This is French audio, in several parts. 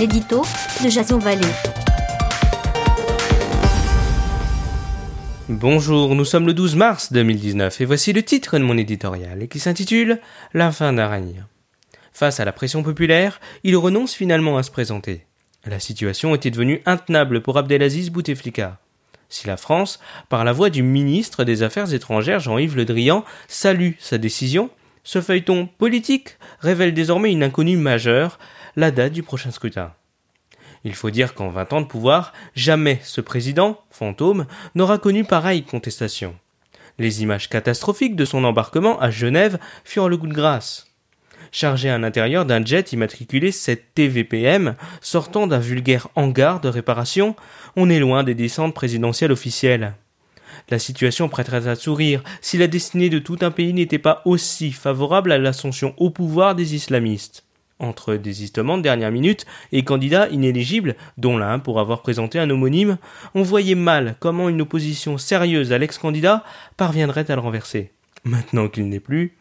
l'édito de Jason Vallée. Bonjour, nous sommes le 12 mars 2019 et voici le titre de mon éditorial qui s'intitule La fin règne. Face à la pression populaire, il renonce finalement à se présenter. La situation était devenue intenable pour Abdelaziz Bouteflika. Si la France, par la voix du ministre des Affaires étrangères Jean-Yves Le Drian, salue sa décision, ce feuilleton politique révèle désormais une inconnue majeure, la date du prochain scrutin. Il faut dire qu'en vingt ans de pouvoir, jamais ce président, fantôme, n'aura connu pareille contestation. Les images catastrophiques de son embarquement à Genève furent le goût de grâce. Chargé à l'intérieur d'un jet immatriculé 7 TVPM, sortant d'un vulgaire hangar de réparation, on est loin des descentes présidentielles officielles. La situation prêterait à sourire si la destinée de tout un pays n'était pas aussi favorable à l'ascension au pouvoir des islamistes entre désistements de dernière minute et candidats inéligibles, dont l'un pour avoir présenté un homonyme, on voyait mal comment une opposition sérieuse à l'ex-candidat parviendrait à le renverser. Maintenant qu'il n'est plus.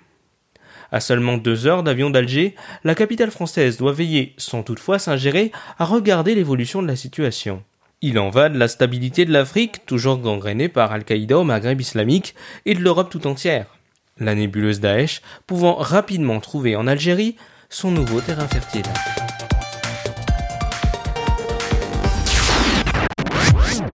À seulement deux heures d'avion d'Alger, la capitale française doit veiller, sans toutefois s'ingérer, à regarder l'évolution de la situation. Il en va de la stabilité de l'Afrique, toujours gangrénée par Al-Qaïda au Maghreb islamique, et de l'Europe tout entière. La nébuleuse Daesh pouvant rapidement trouver en Algérie son nouveau terrain fertile.